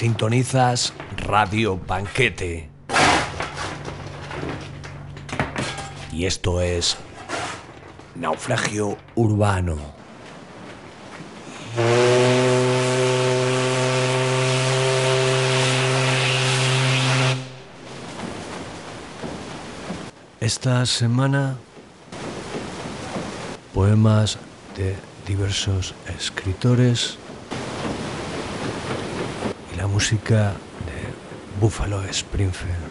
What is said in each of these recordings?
Sintonizas Radio Banquete. Y esto es Naufragio Urbano. Esta semana, poemas de diversos escritores música de Buffalo Springfield.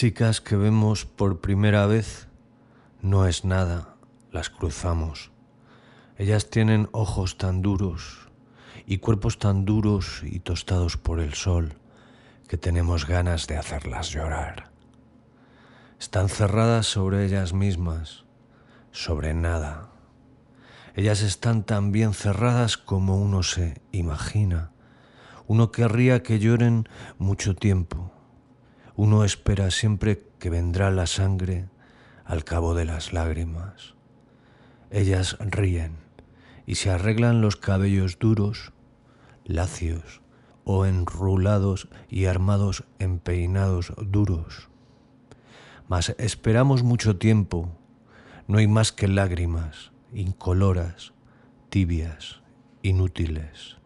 Chicas que vemos por primera vez no es nada, las cruzamos. Ellas tienen ojos tan duros y cuerpos tan duros y tostados por el sol que tenemos ganas de hacerlas llorar. Están cerradas sobre ellas mismas, sobre nada. Ellas están tan bien cerradas como uno se imagina. Uno querría que lloren mucho tiempo. Uno espera siempre que vendrá la sangre al cabo de las lágrimas. Ellas ríen y se arreglan los cabellos duros, lacios o enrulados y armados en peinados duros. Mas esperamos mucho tiempo, no hay más que lágrimas, incoloras, tibias, inútiles.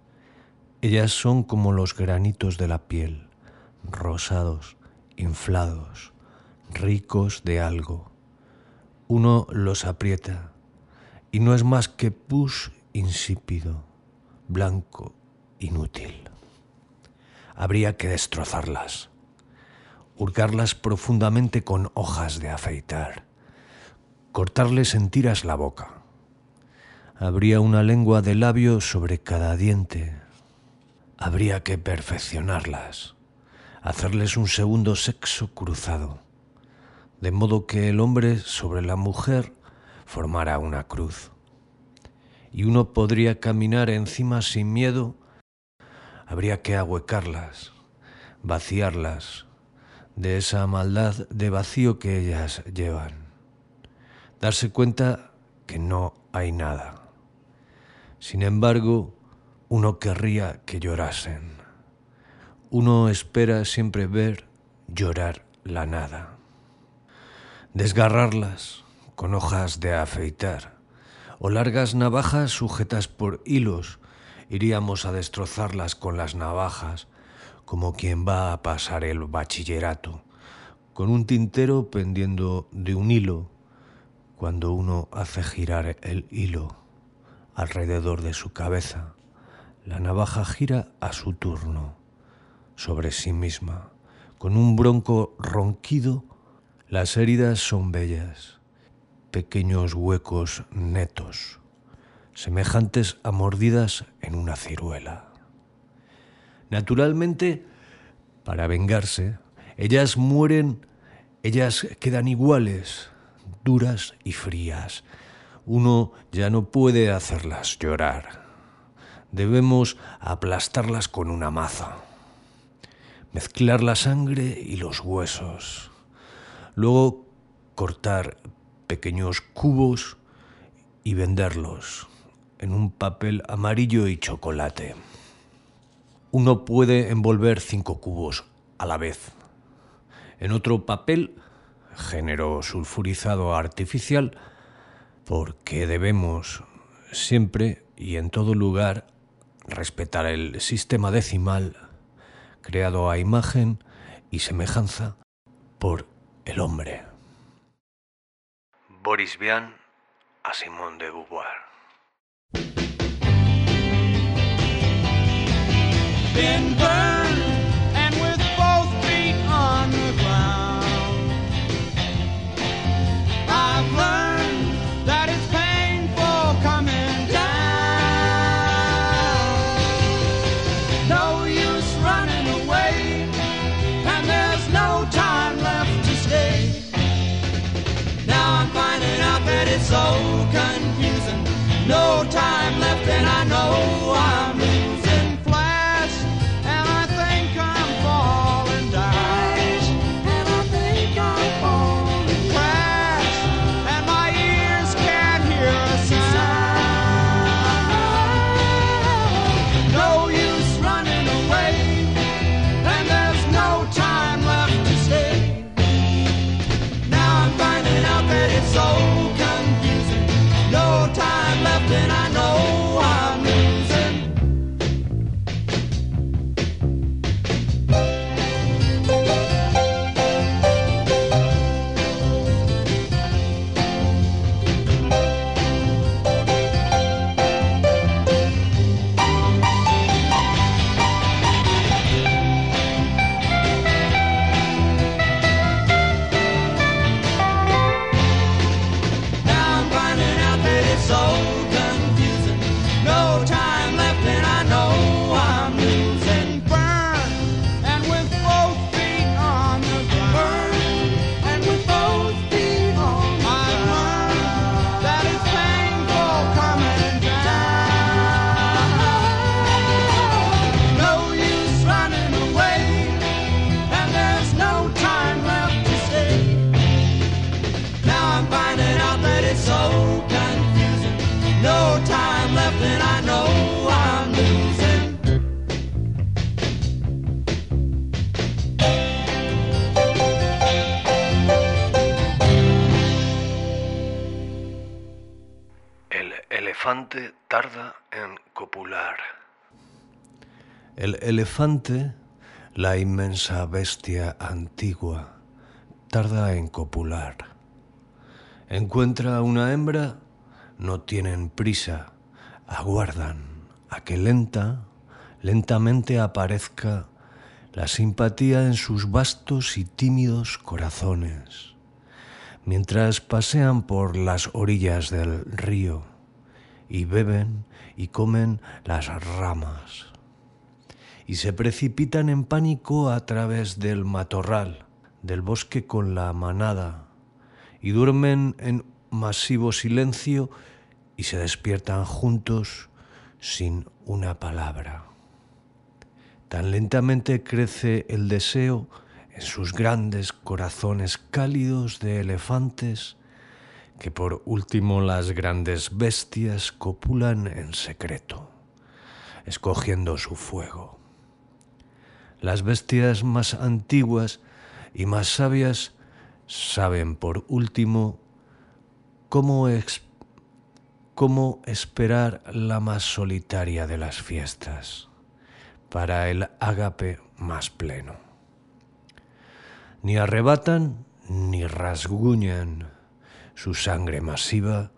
Ellas son como los granitos de la piel, rosados, inflados, ricos de algo. Uno los aprieta y no es más que pus insípido, blanco, inútil. Habría que destrozarlas, hurgarlas profundamente con hojas de afeitar, cortarles en tiras la boca. Habría una lengua de labio sobre cada diente. Habría que perfeccionarlas, hacerles un segundo sexo cruzado, de modo que el hombre sobre la mujer formara una cruz. Y uno podría caminar encima sin miedo, habría que ahuecarlas, vaciarlas de esa maldad de vacío que ellas llevan, darse cuenta que no hay nada, Sin embargo, uno querría que llorasen. Uno espera siempre ver llorar la nada. Desgarrarlas con hojas de afeitar o largas navajas sujetas por hilos. Iríamos a destrozarlas con las navajas como quien va a pasar el bachillerato, con un tintero pendiendo de un hilo cuando uno hace girar el hilo alrededor de su cabeza. La navaja gira a su turno sobre sí misma. Con un bronco ronquido, las heridas son bellas, pequeños huecos netos, semejantes a mordidas en una ciruela. Naturalmente, para vengarse, ellas mueren, ellas quedan iguales, duras y frías. Uno ya no puede hacerlas llorar. Debemos aplastarlas con una maza, mezclar la sangre y los huesos, luego cortar pequeños cubos y venderlos en un papel amarillo y chocolate. Uno puede envolver cinco cubos a la vez. En otro papel, género sulfurizado artificial, porque debemos siempre y en todo lugar respetar el sistema decimal creado a imagen y semejanza por el hombre. Boris Vian a Simone de Beauvoir. Tarda en copular. El elefante, la inmensa bestia antigua, tarda en copular. Encuentra una hembra, no tienen prisa, aguardan a que lenta, lentamente aparezca la simpatía en sus vastos y tímidos corazones mientras pasean por las orillas del río y beben y comen las ramas y se precipitan en pánico a través del matorral, del bosque con la manada, y duermen en masivo silencio y se despiertan juntos sin una palabra. Tan lentamente crece el deseo en sus grandes corazones cálidos de elefantes que por último las grandes bestias copulan en secreto, escogiendo su fuego. Las bestias más antiguas y más sabias saben por último cómo, cómo esperar la más solitaria de las fiestas para el ágape más pleno. Ni arrebatan ni rasguñan. Su sangre masiva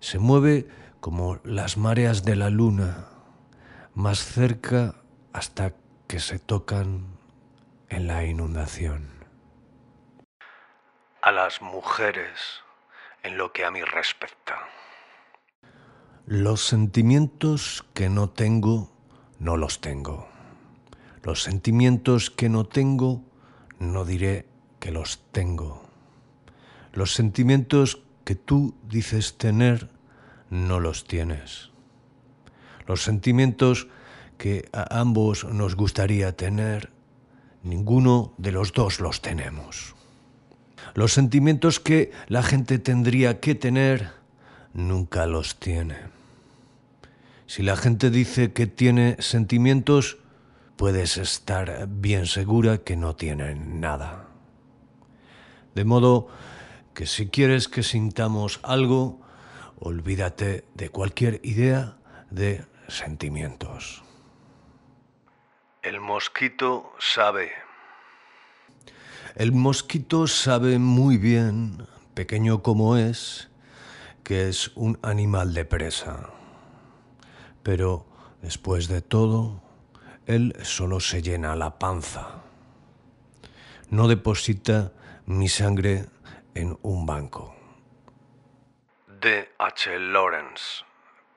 se mueve como las mareas de la luna, más cerca hasta que se tocan en la inundación. A las mujeres, en lo que a mí respecta. Los sentimientos que no tengo, no los tengo. Los sentimientos que no tengo, no diré que los tengo. Los sentimientos que tú dices tener, no los tienes. Los sentimientos que a ambos nos gustaría tener, ninguno de los dos los tenemos. Los sentimientos que la gente tendría que tener, nunca los tiene. Si la gente dice que tiene sentimientos, puedes estar bien segura que no tienen nada. De modo que si quieres que sintamos algo, olvídate de cualquier idea de sentimientos. El mosquito sabe. El mosquito sabe muy bien, pequeño como es, que es un animal de presa. Pero después de todo, él solo se llena la panza. No deposita mi sangre en un banco. D. H. Lawrence,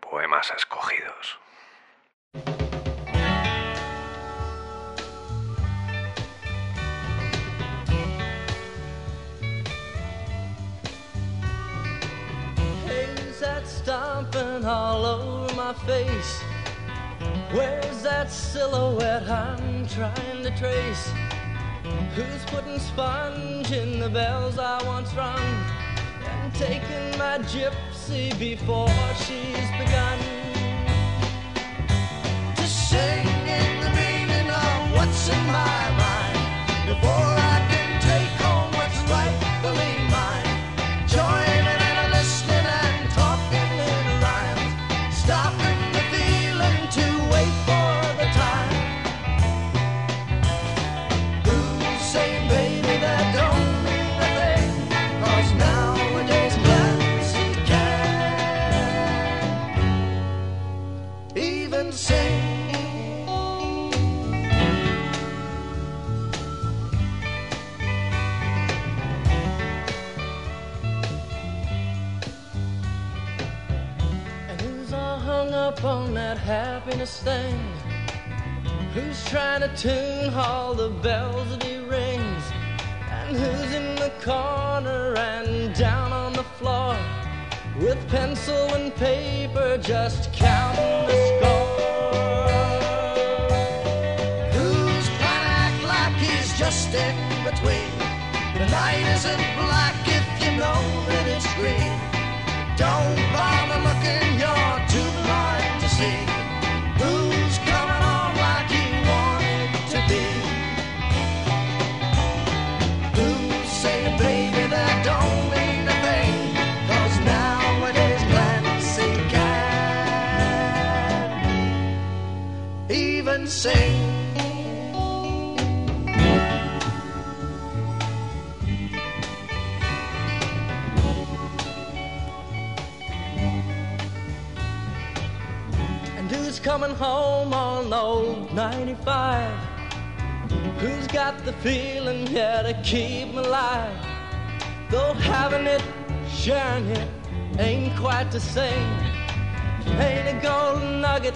Poemas escogidos. Stomping all over my face? Where's that silhouette I'm trying to trace? Who's putting sponge in the bells I once rung? And taking my gypsy before she's begun? Just sing in the meaning of what's in my mind happiness thing? Who's trying to tune all the bells that he rings? And who's in the corner and down on the floor with pencil and paper just counting the score? Who's trying to act like he's just in between? The night isn't black if you know that it's green. Don't bother looking, you're too blind to see. And who's coming home on old 95? Who's got the feeling, yeah, to keep me alive? Though having it, sharing it, ain't quite the same. Ain't a golden nugget,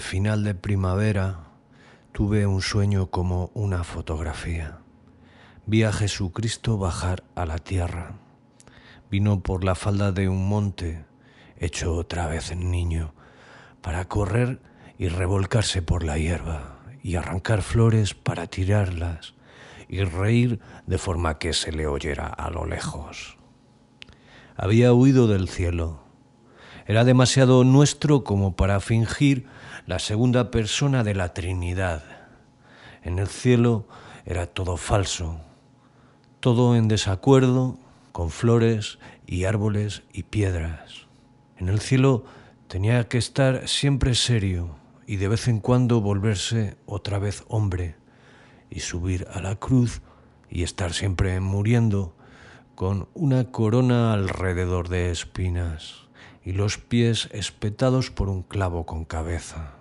final de primavera tuve un sueño como una fotografía. Vi a Jesucristo bajar a la tierra. Vino por la falda de un monte, hecho otra vez niño, para correr y revolcarse por la hierba y arrancar flores para tirarlas y reír de forma que se le oyera a lo lejos. Había huido del cielo. Era demasiado nuestro como para fingir la segunda persona de la Trinidad. En el cielo era todo falso, todo en desacuerdo, con flores y árboles y piedras. En el cielo tenía que estar siempre serio y de vez en cuando volverse otra vez hombre y subir a la cruz y estar siempre muriendo con una corona alrededor de espinas y los pies espetados por un clavo con cabeza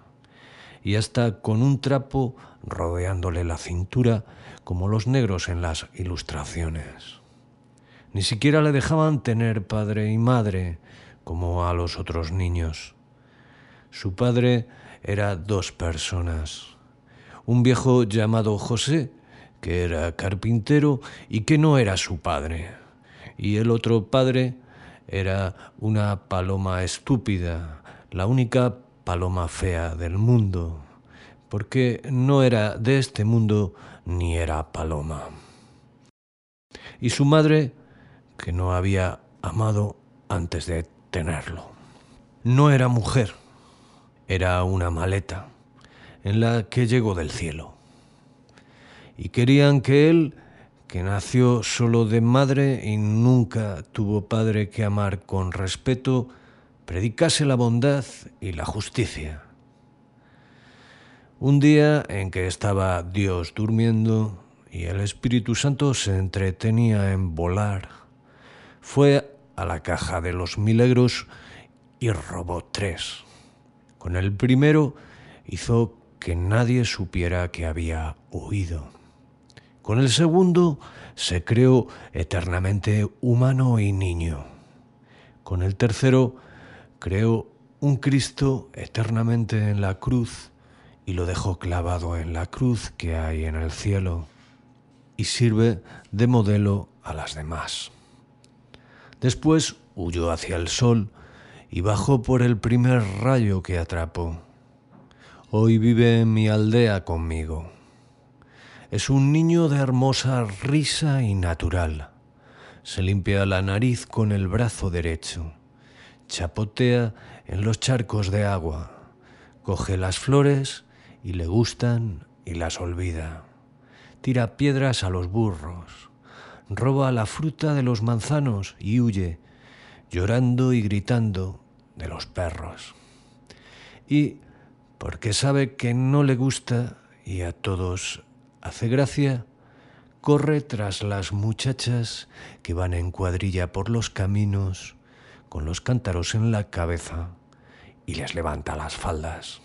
y hasta con un trapo rodeándole la cintura como los negros en las ilustraciones. Ni siquiera le dejaban tener padre y madre como a los otros niños. Su padre era dos personas, un viejo llamado José, que era carpintero y que no era su padre, y el otro padre era una paloma estúpida, la única paloma fea del mundo, porque no era de este mundo ni era paloma. Y su madre, que no había amado antes de tenerlo. No era mujer, era una maleta en la que llegó del cielo. Y querían que él, que nació solo de madre y nunca tuvo padre que amar con respeto, predicase la bondad y la justicia. Un día en que estaba Dios durmiendo y el Espíritu Santo se entretenía en volar, fue a la caja de los milagros y robó tres. Con el primero hizo que nadie supiera que había huido. Con el segundo se creó eternamente humano y niño. Con el tercero creó un Cristo eternamente en la cruz y lo dejó clavado en la cruz que hay en el cielo y sirve de modelo a las demás. Después huyó hacia el sol y bajó por el primer rayo que atrapó. Hoy vive en mi aldea conmigo. Es un niño de hermosa risa y natural. Se limpia la nariz con el brazo derecho. Chapotea en los charcos de agua. Coge las flores y le gustan y las olvida. Tira piedras a los burros. Roba la fruta de los manzanos y huye, llorando y gritando de los perros. Y porque sabe que no le gusta y a todos hace gracia, corre tras las muchachas que van en cuadrilla por los caminos con los cántaros en la cabeza y les levanta las faldas.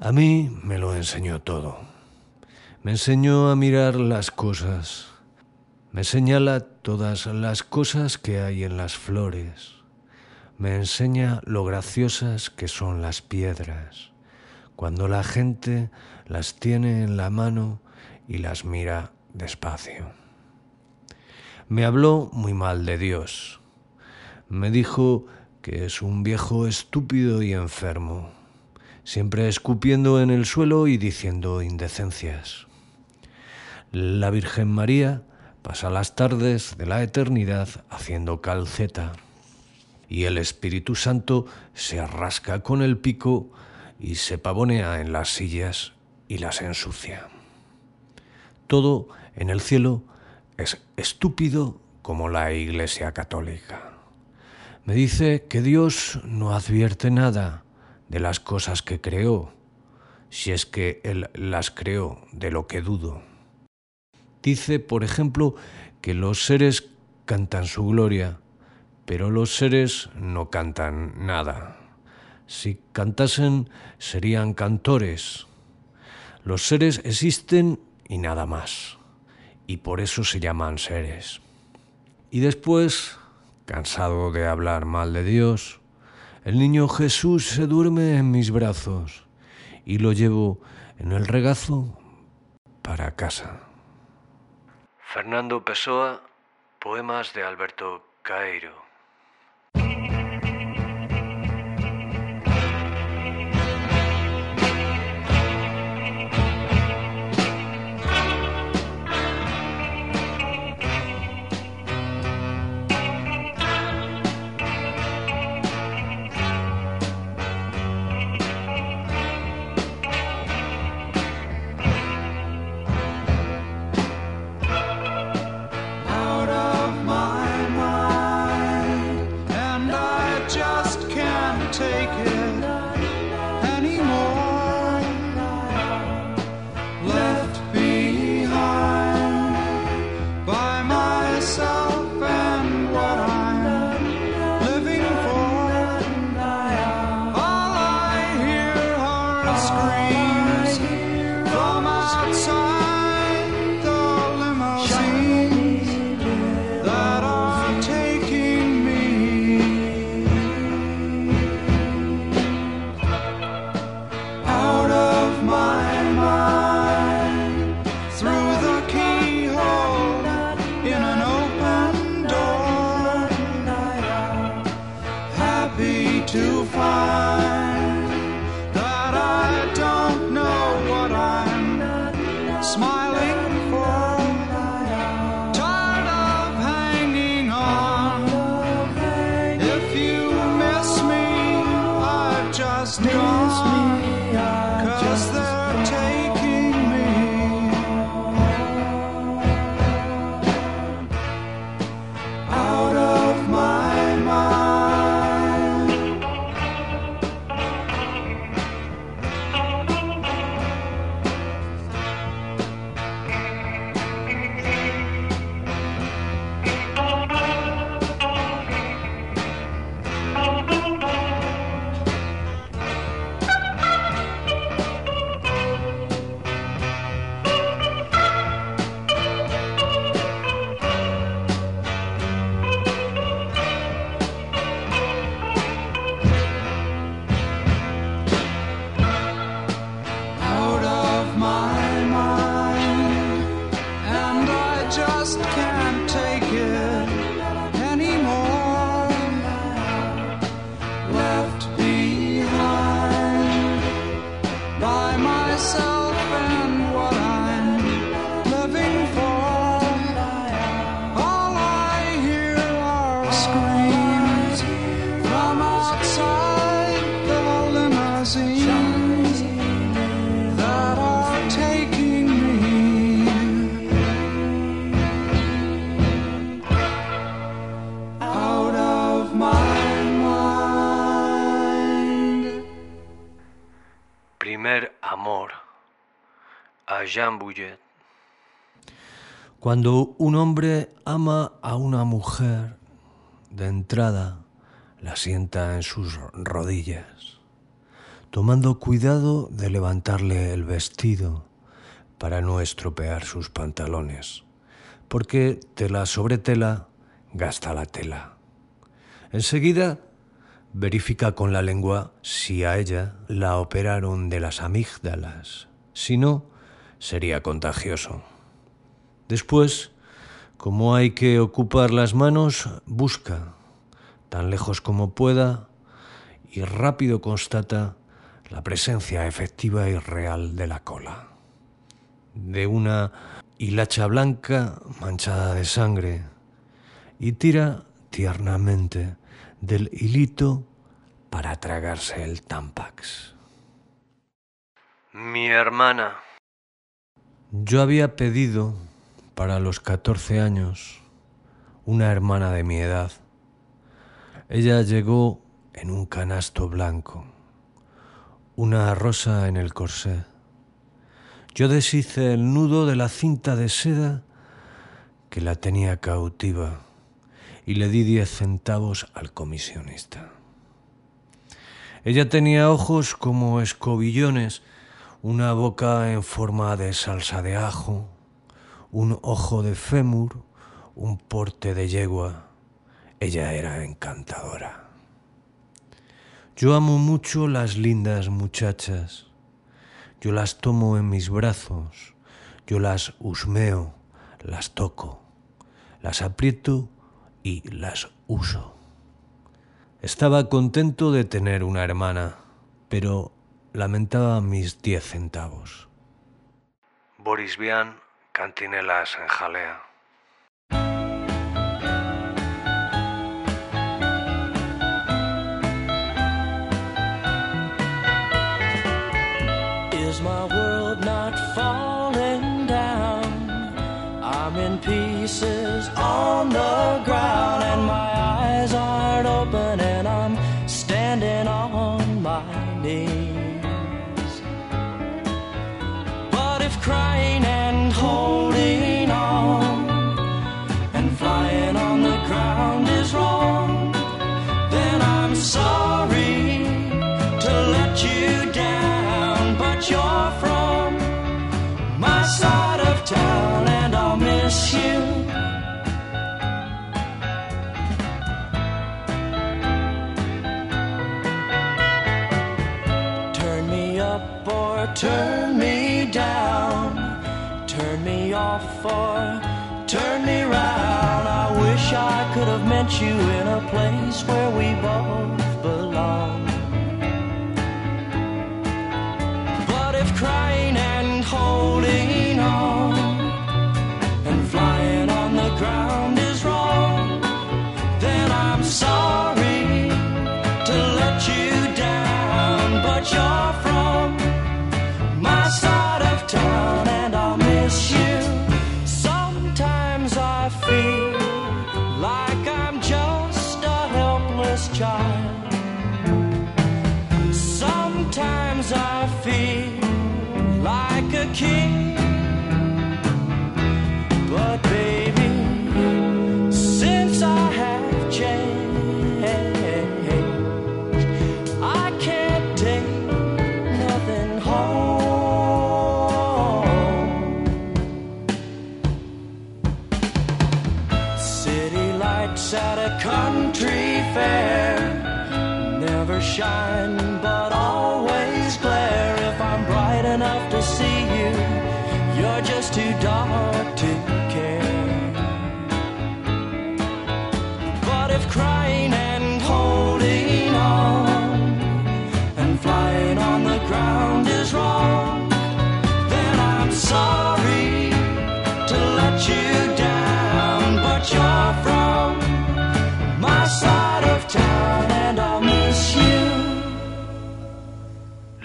A mí me lo enseñó todo. Me enseñó a mirar las cosas. Me señala todas las cosas que hay en las flores. Me enseña lo graciosas que son las piedras, cuando la gente las tiene en la mano y las mira despacio. Me habló muy mal de Dios. Me dijo que es un viejo estúpido y enfermo, siempre escupiendo en el suelo y diciendo indecencias. La Virgen María pasa las tardes de la eternidad haciendo calceta y el Espíritu Santo se rasca con el pico y se pavonea en las sillas y las ensucia. Todo en el cielo es estúpido como la Iglesia Católica. Me dice que Dios no advierte nada de las cosas que creó, si es que Él las creó, de lo que dudo. Dice, por ejemplo, que los seres cantan su gloria, pero los seres no cantan nada. Si cantasen, serían cantores. Los seres existen y nada más, y por eso se llaman seres. Y después, cansado de hablar mal de Dios, El niño Jesús se duerme en mis brazos y lo llevo en el regazo para casa. Fernando Pessoa, poemas de Alberto Caeiro. Cuando un hombre ama a una mujer, de entrada la sienta en sus rodillas, tomando cuidado de levantarle el vestido para no estropear sus pantalones, porque tela sobre tela gasta la tela. Enseguida verifica con la lengua si a ella la operaron de las amígdalas. Si no, sería contagioso. Después, como hay que ocupar las manos, busca, tan lejos como pueda, y rápido constata la presencia efectiva y real de la cola. De una hilacha blanca manchada de sangre, y tira tiernamente del hilito para tragarse el tampax. Mi hermana. Yo había pedido para los 14 años una hermana de mi edad. Ella llegó en un canasto blanco, una rosa en el corsé. Yo deshice el nudo de la cinta de seda que la tenía cautiva y le di diez centavos al comisionista. Ella tenía ojos como escobillones, una boca en forma de salsa de ajo, un ojo de fémur, un porte de yegua. Ella era encantadora. Yo amo mucho las lindas muchachas. Yo las tomo en mis brazos, yo las husmeo, las toco, las aprieto y las uso. Estaba contento de tener una hermana, pero lamentaba mis diez centavos. Boris Vian, Cantinelas en Jalea. Is my world not falling down? I'm in pieces on the ground, and my eyes aren't open, place where we both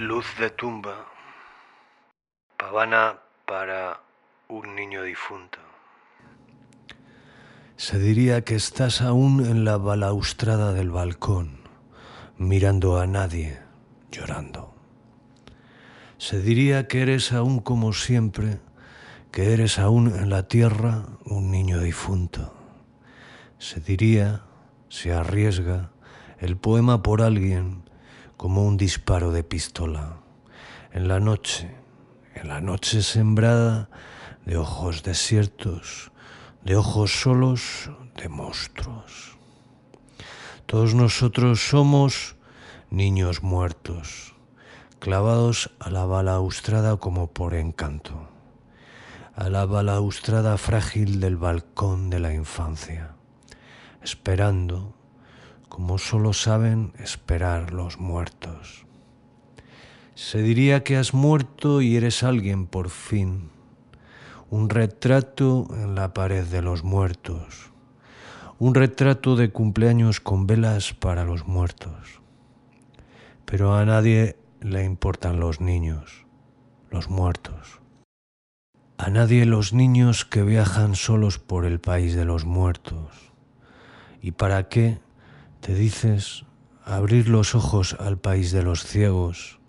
Luz de tumba. Pavana para un niño difunto. Se diría que estás aún en la balaustrada del balcón, mirando a nadie, llorando. Se diría que eres aún como siempre, que eres aún en la tierra un niño difunto. Se diría, se arriesga, el poema por alguien como un disparo de pistola. En la noche, en la noche sembrada de ojos desiertos, de ojos solos de monstruos. Todos nosotros somos niños muertos, clavados a la balaustrada como por encanto, a la balaustrada frágil del balcón de la infancia, esperando como solo saben esperar los muertos. Se diría que has muerto y eres alguien por fin, un retrato en la pared de los muertos, un retrato de cumpleaños con velas para los muertos. Pero a nadie le importan los niños, los muertos. A nadie los niños que viajan solos por el país de los muertos. ¿Y para qué? Te dices abrir los ojos al país de los ciegos,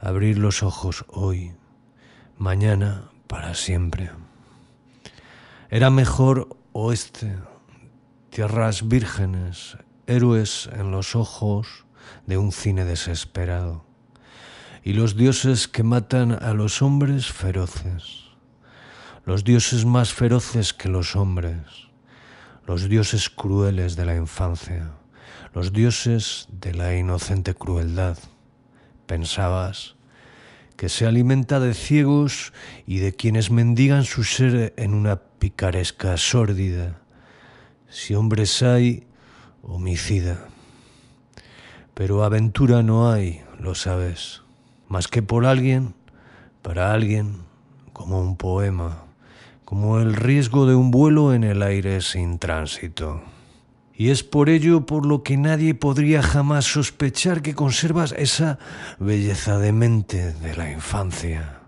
abrir los ojos hoy, mañana para siempre. Era mejor oeste, tierras vírgenes, héroes en los ojos de un cine desesperado, y los dioses que matan a los hombres feroces, los dioses más feroces que los hombres, los dioses crueles de la infancia, los dioses de la inocente crueldad. Pensabas que se alimenta de ciegos y de quienes mendigan su ser en una picaresca sórdida. Si hombres hay, homicida. Pero aventura no hay, lo sabes, más que por alguien, para alguien, como un poema, como el riesgo de un vuelo en el aire sin tránsito. Y es por ello por lo que nadie podría jamás sospechar que conservas esa belleza de mente de la infancia,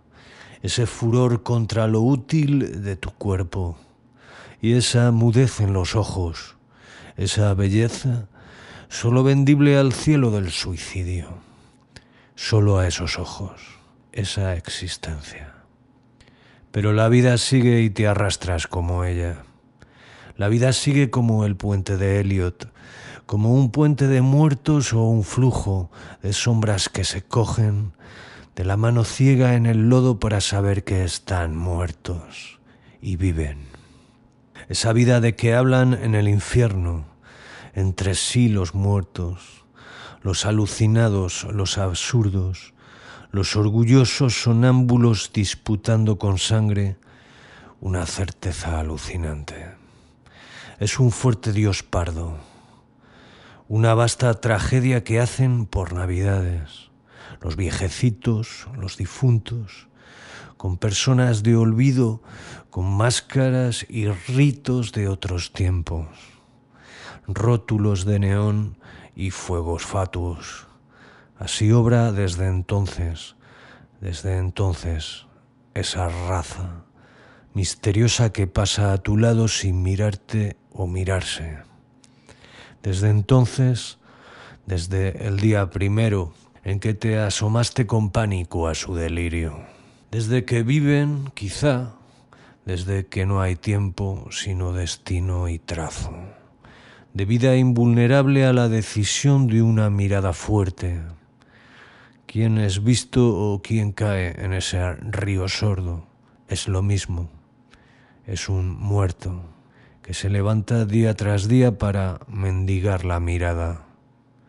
ese furor contra lo útil de tu cuerpo y esa mudez en los ojos, esa belleza solo vendible al cielo del suicidio, solo a esos ojos, esa existencia. Pero la vida sigue y te arrastras como ella. La vida sigue como el puente de Elliot, como un puente de muertos o un flujo de sombras que se cogen de la mano ciega en el lodo para saber que están muertos y viven. Esa vida de que hablan en el infierno, entre sí los muertos, los alucinados, los absurdos, los orgullosos sonámbulos disputando con sangre una certeza alucinante. Es un fuerte dios pardo, una vasta tragedia que hacen por navidades, los viejecitos, los difuntos, con personas de olvido, con máscaras y ritos de otros tiempos, rótulos de neón y fuegos fatuos. Así obra desde entonces, desde entonces, esa raza misteriosa que pasa a tu lado sin mirarte o mirarse. Desde entonces, desde el día primero en que te asomaste con pánico a su delirio. Desde que viven, quizá, desde que no hay tiempo sino destino y trazo. De vida invulnerable a la decisión de una mirada fuerte. Quien es visto o quien cae en ese río sordo es lo mismo. Es un muerto que se levanta día tras día para mendigar la mirada.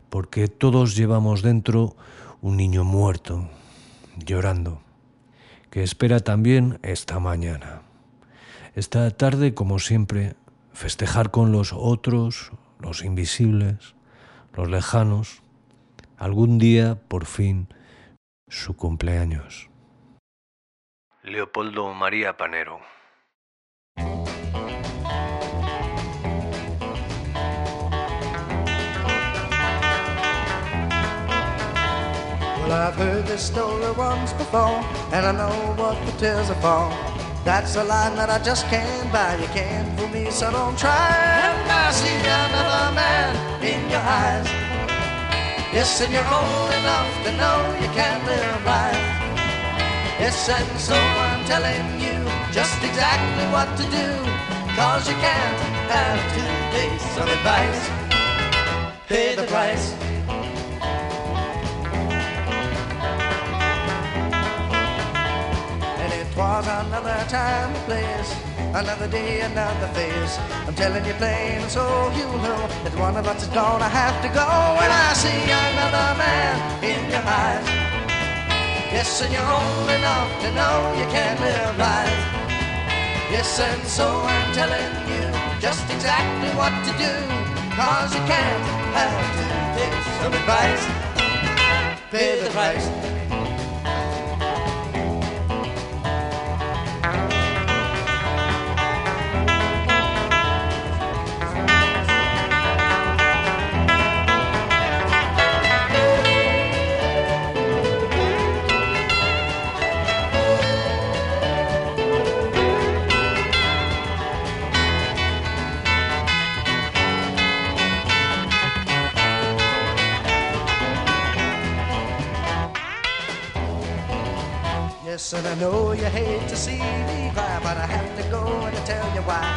Porque todos llevamos dentro un niño muerto, llorando, que espera también esta mañana. Esta tarde, como siempre, festejar con los otros, los invisibles, los lejanos, algún día, por fin, su cumpleaños. Leopoldo María Panero. I've heard this story once before, and I know what the tears are for. That's a line that I just can't buy. You can't fool me, so don't try. And I see another man in your eyes. Yes, and you're old enough to know you can't live life. Yes, and so I'm telling you just exactly what to do. Cause you can't have two days of advice. Pay the price. Was another time and place, another day, another face. I'm telling you plain, so you know that one of us is gonna have to go. When I see another man in your eyes, yes, and you're old enough to know you can't live life. Yes, and so I'm telling you just exactly what to do. Cause you can't have to take some advice. Pay the price. And I know you hate to see me cry, but I have to go and I tell you why.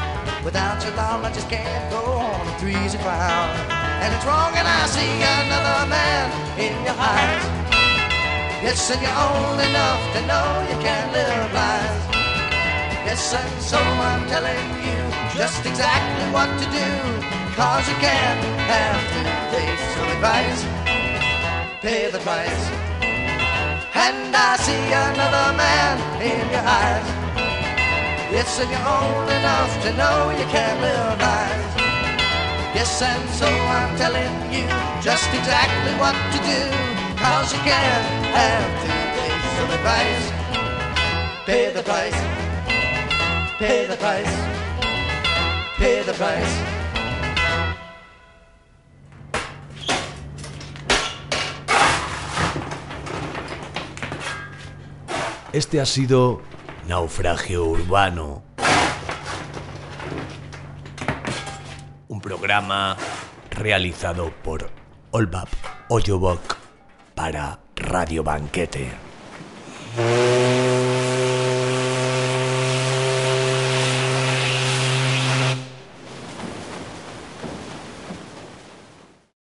Without your love, I just can't go on. A three's a crowd, and it's wrong, and I see another man in your eyes. Yes, and you're old enough to know you can't live lies. Yes, and so I'm telling you just exactly what to do. cause you can't have two days of advice. Pay the price. And I see another man in your eyes. Yes, and you're old enough to know you can't live lies. Yes, and so I'm telling you just exactly what to do. Cause you can't have two days of advice. Pay the price. Pay the price. Pay the price. Este ha sido Naufragio Urbano. Un programa realizado por Olbap Oyobok para Radio Banquete.